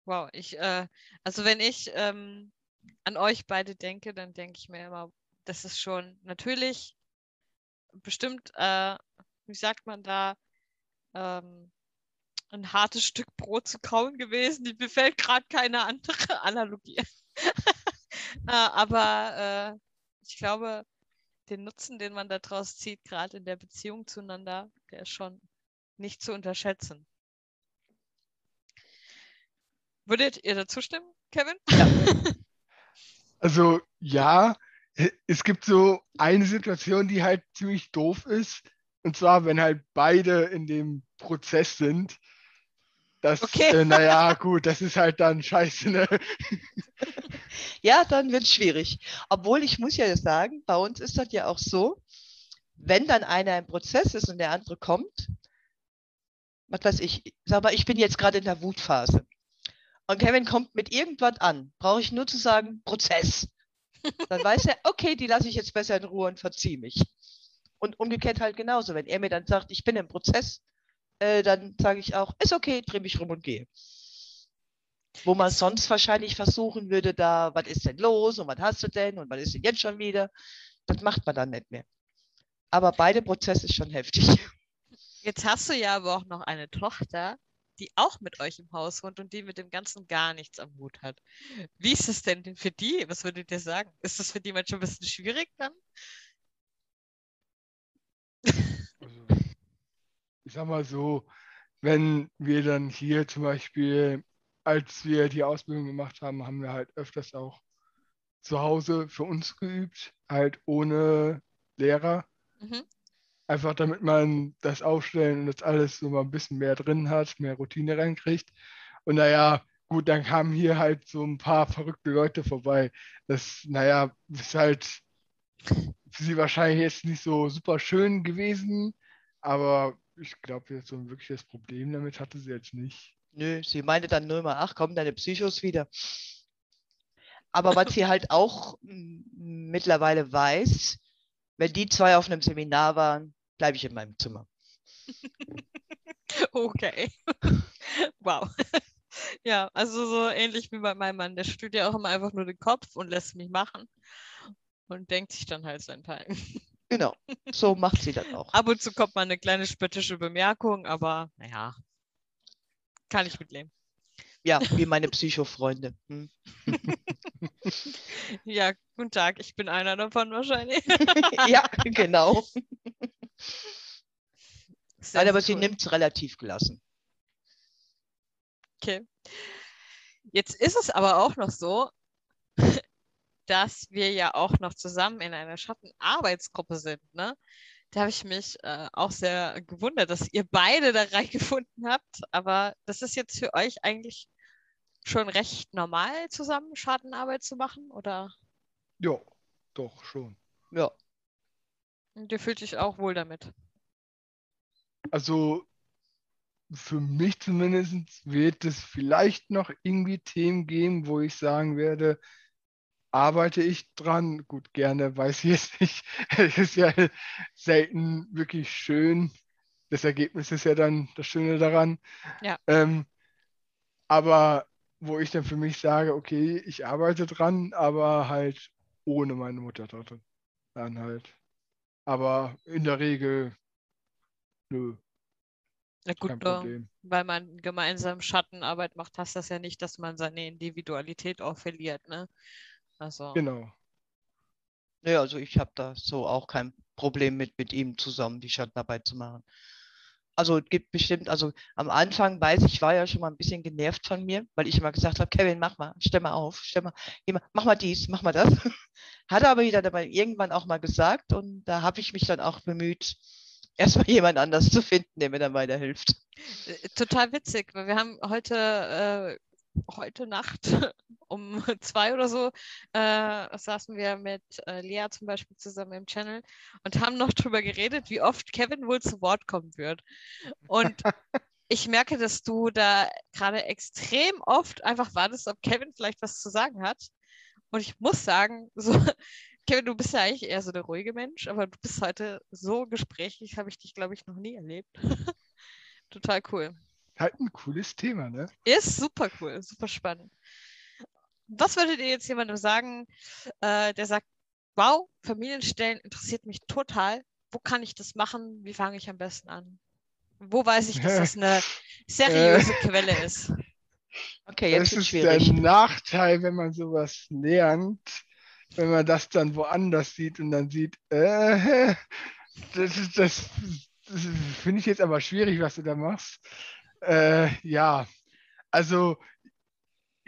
Wow, ich, äh, also wenn ich ähm, an euch beide denke, dann denke ich mir immer, das ist schon natürlich bestimmt, äh, wie sagt man da, ähm, ein hartes Stück Brot zu kauen gewesen. Mir fällt gerade keine andere Analogie. äh, aber äh, ich glaube, den Nutzen, den man daraus zieht, gerade in der Beziehung zueinander, der ist schon nicht zu unterschätzen. Würdet ihr dazu stimmen, Kevin? Ja. Also ja, es gibt so eine Situation, die halt ziemlich doof ist. Und zwar, wenn halt beide in dem Prozess sind. Das, okay. äh, naja, gut, das ist halt dann scheiße, ne? Ja, dann wird es schwierig. Obwohl ich muss ja sagen, bei uns ist das ja auch so, wenn dann einer im Prozess ist und der andere kommt, was weiß ich, sag mal, ich bin jetzt gerade in der Wutphase. Und Kevin kommt mit irgendwas an, brauche ich nur zu sagen, Prozess. Dann weiß er, okay, die lasse ich jetzt besser in Ruhe und verziehe mich. Und umgekehrt halt genauso. Wenn er mir dann sagt, ich bin im Prozess, äh, dann sage ich auch, ist okay, drehe mich rum und gehe. Wo man sonst wahrscheinlich versuchen würde, da, was ist denn los und was hast du denn und was ist denn jetzt schon wieder? Das macht man dann nicht mehr. Aber beide Prozesse ist schon heftig. Jetzt hast du ja aber auch noch eine Tochter, die auch mit euch im Haus wohnt und die mit dem Ganzen gar nichts am Hut hat. Wie ist es denn für die? Was würdet ihr sagen? Ist das für die manchmal ein bisschen schwierig dann? Also, ich sag mal so, wenn wir dann hier zum Beispiel, als wir die Ausbildung gemacht haben, haben wir halt öfters auch zu Hause für uns geübt, halt ohne Lehrer. Mhm. Einfach damit man das Aufstellen und das alles so mal ein bisschen mehr drin hat, mehr Routine reinkriegt. Und naja, gut, dann kamen hier halt so ein paar verrückte Leute vorbei. Das, naja, ist halt für sie wahrscheinlich jetzt nicht so super schön gewesen, aber ich glaube, jetzt so ein wirkliches Problem damit hatte sie jetzt nicht. Nö, sie meinte dann nur immer, ach komm, deine Psychos wieder. Aber was sie halt auch mittlerweile weiß, wenn die zwei auf einem Seminar waren, bleibe ich in meinem Zimmer. okay. wow. Ja, also so ähnlich wie bei meinem Mann. Der studiert ja auch immer einfach nur den Kopf und lässt mich machen und denkt sich dann halt sein Teil. Genau, so macht sie das auch. Ab und zu kommt mal eine kleine spöttische Bemerkung, aber naja, kann ich mitleben. Ja, wie meine Psychofreunde. Hm. ja, guten Tag, ich bin einer davon wahrscheinlich. ja, genau. Nein, aber cool. sie nimmt es relativ gelassen. Okay. Jetzt ist es aber auch noch so, dass wir ja auch noch zusammen in einer Schattenarbeitsgruppe sind. Ne? Da habe ich mich äh, auch sehr gewundert, dass ihr beide da reingefunden habt. Aber das ist jetzt für euch eigentlich schon recht normal, zusammen Schattenarbeit zu machen, oder? Ja, doch, schon. Ja. Und ihr fühlt dich auch wohl damit? Also für mich zumindest wird es vielleicht noch irgendwie Themen geben, wo ich sagen werde, arbeite ich dran. Gut, gerne weiß ich es nicht. Es ist ja selten wirklich schön. Das Ergebnis ist ja dann das Schöne daran. Ja. Ähm, aber wo ich dann für mich sage, okay, ich arbeite dran, aber halt ohne meine Mutter dort. Dann halt. Aber in der Regel, nö. Na gut, nur weil man gemeinsam Schattenarbeit macht, heißt das ja nicht, dass man seine Individualität auch verliert, ne? Also. Genau. Ja, also ich habe da so auch kein Problem mit, mit ihm zusammen die Schattenarbeit zu machen. Also es gibt bestimmt, also am Anfang weiß ich, war ja schon mal ein bisschen genervt von mir, weil ich immer gesagt habe, Kevin, mach mal, stell mal auf, stell mal, mach mal dies, mach mal das. Hat er aber wieder dabei irgendwann auch mal gesagt und da habe ich mich dann auch bemüht, erstmal jemand anders zu finden, der mir dann weiterhilft. Äh, total witzig, weil wir haben heute, äh, heute Nacht um zwei oder so äh, saßen wir mit äh, Lea zum Beispiel zusammen im Channel und haben noch drüber geredet, wie oft Kevin wohl zu Wort kommen wird. Und ich merke, dass du da gerade extrem oft einfach wartest, ob Kevin vielleicht was zu sagen hat. Und ich muss sagen, so, Kevin, du bist ja eigentlich eher so der ruhige Mensch, aber du bist heute so gesprächig, habe ich dich, glaube ich, noch nie erlebt. Total cool. Halt ein cooles Thema, ne? Ist super cool, super spannend. Was würdet ihr jetzt jemandem sagen, äh, der sagt, wow, Familienstellen interessiert mich total. Wo kann ich das machen? Wie fange ich am besten an? Wo weiß ich, dass das eine seriöse Quelle ist? Okay, jetzt das ist schwierig. der Nachteil, wenn man sowas lernt, wenn man das dann woanders sieht und dann sieht, äh, das, ist, das, das finde ich jetzt aber schwierig, was du da machst. Äh, ja, also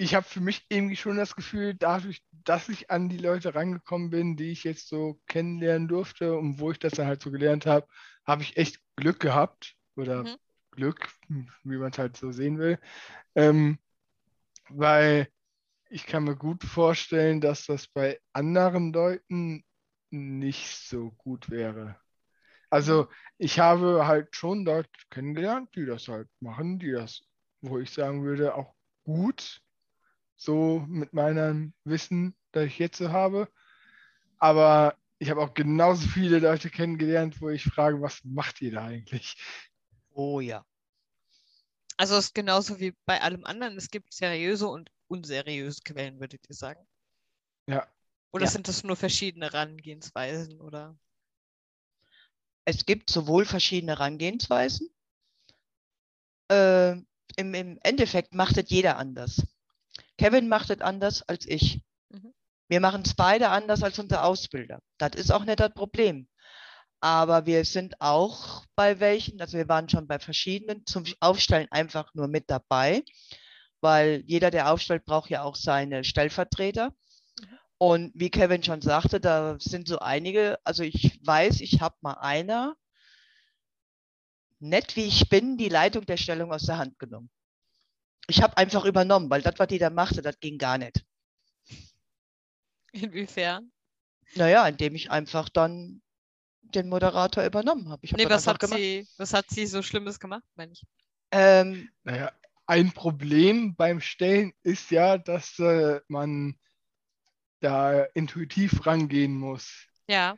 ich habe für mich irgendwie schon das Gefühl, dadurch, dass ich an die Leute rangekommen bin, die ich jetzt so kennenlernen durfte und wo ich das dann halt so gelernt habe, habe ich echt Glück gehabt oder mhm. Glück, wie man es halt so sehen will. Ähm, weil ich kann mir gut vorstellen, dass das bei anderen Leuten nicht so gut wäre. Also ich habe halt schon Leute kennengelernt, die das halt machen, die das, wo ich sagen würde, auch gut, so mit meinem Wissen, das ich jetzt so habe. Aber ich habe auch genauso viele Leute kennengelernt, wo ich frage, was macht ihr da eigentlich? Oh ja. Also es ist genauso wie bei allem anderen. Es gibt seriöse und unseriöse Quellen, würdet ihr sagen? Ja. Oder ja. sind das nur verschiedene Herangehensweisen oder? Es gibt sowohl verschiedene Herangehensweisen. Äh, im, Im Endeffekt macht es jeder anders. Kevin macht es anders als ich. Mhm. Wir machen es beide anders als unser Ausbilder. Das ist auch nicht das Problem. Aber wir sind auch bei welchen, also wir waren schon bei verschiedenen zum Aufstellen einfach nur mit dabei weil jeder, der aufstellt, braucht ja auch seine Stellvertreter. Mhm. Und wie Kevin schon sagte, da sind so einige, also ich weiß, ich habe mal einer, nett wie ich bin, die Leitung der Stellung aus der Hand genommen. Ich habe einfach übernommen, weil das, was die da machte, das ging gar nicht. Inwiefern? Naja, indem ich einfach dann den Moderator übernommen habe. Nee, was hat, sie, was hat sie so Schlimmes gemacht, meine ich? Ähm, naja, ein Problem beim Stellen ist ja, dass äh, man da intuitiv rangehen muss. Ja.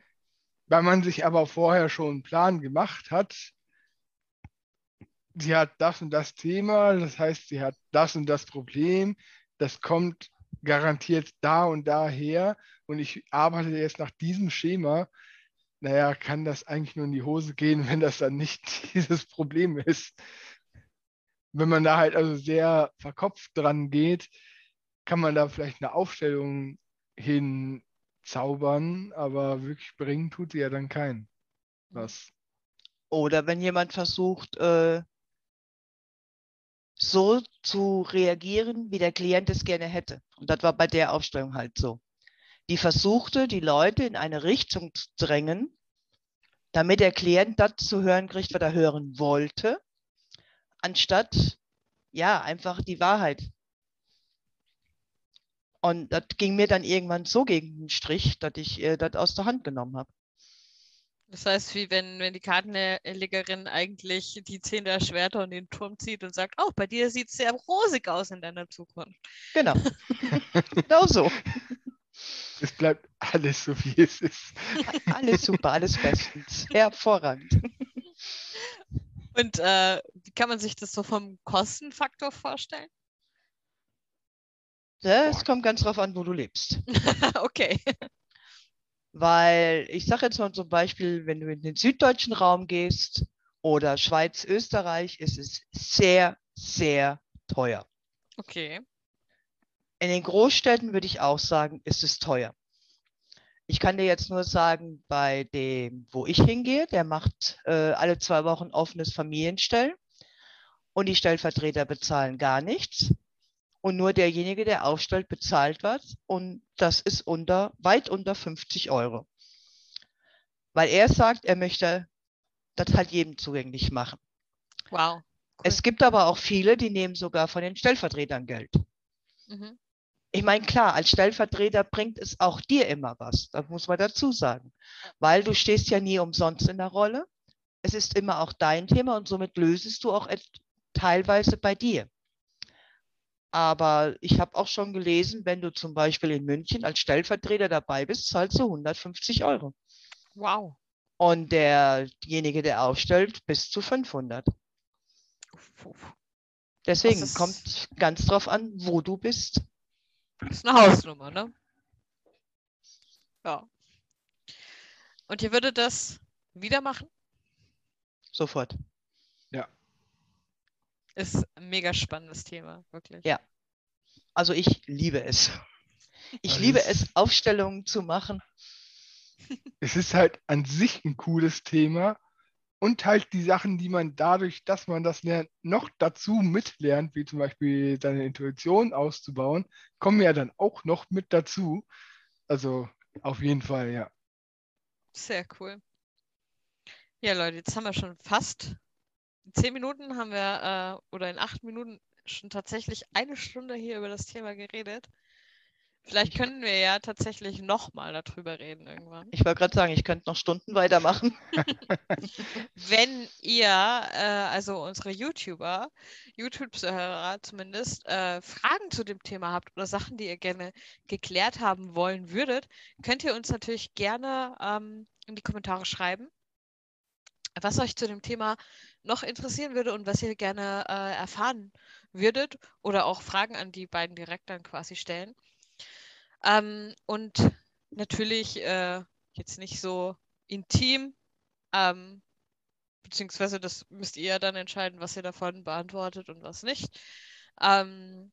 Weil man sich aber vorher schon einen Plan gemacht hat, sie hat das und das Thema, das heißt, sie hat das und das Problem, das kommt garantiert da und daher und ich arbeite jetzt nach diesem Schema, naja, kann das eigentlich nur in die Hose gehen, wenn das dann nicht dieses Problem ist wenn man da halt also sehr verkopft dran geht, kann man da vielleicht eine Aufstellung hinzaubern, aber wirklich bringen tut sie ja dann keinen. Was? Oder wenn jemand versucht, äh, so zu reagieren, wie der Klient es gerne hätte. Und das war bei der Aufstellung halt so. Die versuchte, die Leute in eine Richtung zu drängen, damit der Klient das zu hören kriegt, was er hören wollte anstatt ja, einfach die Wahrheit. Und das ging mir dann irgendwann so gegen den Strich, dass ich äh, das aus der Hand genommen habe. Das heißt, wie wenn, wenn die Kartenlegerin eigentlich die Zehn der Schwerter und den Turm zieht und sagt, oh, bei dir sieht es sehr rosig aus in deiner Zukunft. Genau. genau so. Es bleibt alles so, wie es ist. Alles super, alles bestens. Hervorragend. Und äh, wie kann man sich das so vom Kostenfaktor vorstellen? Das kommt ganz drauf an, wo du lebst. okay. Weil ich sage jetzt mal zum Beispiel, wenn du in den süddeutschen Raum gehst oder Schweiz, Österreich, ist es sehr, sehr teuer. Okay. In den Großstädten würde ich auch sagen, ist es teuer. Ich kann dir jetzt nur sagen, bei dem, wo ich hingehe, der macht äh, alle zwei Wochen offenes Familienstellen und die Stellvertreter bezahlen gar nichts. Und nur derjenige, der aufstellt, bezahlt was. Und das ist unter, weit unter 50 Euro. Weil er sagt, er möchte das halt jedem zugänglich machen. Wow. Cool. Es gibt aber auch viele, die nehmen sogar von den Stellvertretern Geld. Mhm. Ich meine, klar, als Stellvertreter bringt es auch dir immer was. Das muss man dazu sagen. Weil du stehst ja nie umsonst in der Rolle. Es ist immer auch dein Thema und somit lösest du auch teilweise bei dir. Aber ich habe auch schon gelesen, wenn du zum Beispiel in München als Stellvertreter dabei bist, zahlst du 150 Euro. Wow. Und derjenige, der aufstellt, bis zu 500. Deswegen kommt ganz drauf an, wo du bist. Das ist eine Hausnummer, ne? Ja. Und ihr würdet das wieder machen? Sofort. Ist ein mega spannendes Thema, wirklich. Ja. Also ich liebe es. Ich liebe es, Aufstellungen zu machen. Es ist halt an sich ein cooles Thema und halt die Sachen, die man dadurch, dass man das lernt, noch dazu mitlernt, wie zum Beispiel seine Intuition auszubauen, kommen ja dann auch noch mit dazu. Also auf jeden Fall, ja. Sehr cool. Ja, Leute, jetzt haben wir schon fast zehn Minuten haben wir, äh, oder in acht Minuten schon tatsächlich eine Stunde hier über das Thema geredet. Vielleicht können wir ja tatsächlich nochmal darüber reden irgendwann. Ich wollte gerade sagen, ich könnte noch Stunden weitermachen. Wenn ihr, äh, also unsere YouTuber, YouTube-Hörer zumindest, äh, Fragen zu dem Thema habt oder Sachen, die ihr gerne geklärt haben wollen würdet, könnt ihr uns natürlich gerne ähm, in die Kommentare schreiben was euch zu dem Thema noch interessieren würde und was ihr gerne äh, erfahren würdet oder auch Fragen an die beiden direkt dann quasi stellen. Ähm, und natürlich äh, jetzt nicht so intim, ähm, beziehungsweise das müsst ihr dann entscheiden, was ihr davon beantwortet und was nicht. Ähm,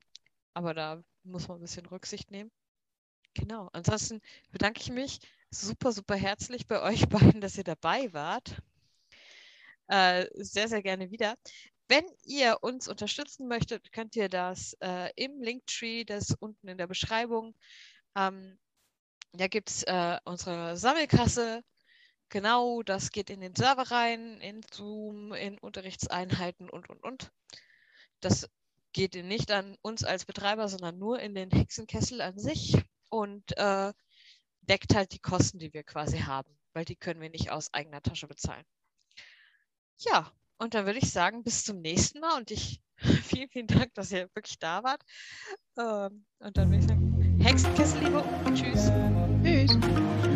aber da muss man ein bisschen Rücksicht nehmen. Genau. Ansonsten bedanke ich mich super, super herzlich bei euch beiden, dass ihr dabei wart äh, sehr, sehr gerne wieder. Wenn ihr uns unterstützen möchtet, könnt ihr das äh, im Linktree, das unten in der Beschreibung. Ähm, da gibt es äh, unsere Sammelkasse. Genau, das geht in den Server rein, in Zoom, in Unterrichtseinheiten und, und, und. Das geht nicht an uns als Betreiber, sondern nur in den Hexenkessel an sich und äh, deckt halt die Kosten, die wir quasi haben, weil die können wir nicht aus eigener Tasche bezahlen. Ja, und dann würde ich sagen, bis zum nächsten Mal und ich vielen, vielen Dank, dass ihr wirklich da wart. Ähm, und dann würde ich sagen, Hexenkessel, Liebe, tschüss. Tschüss.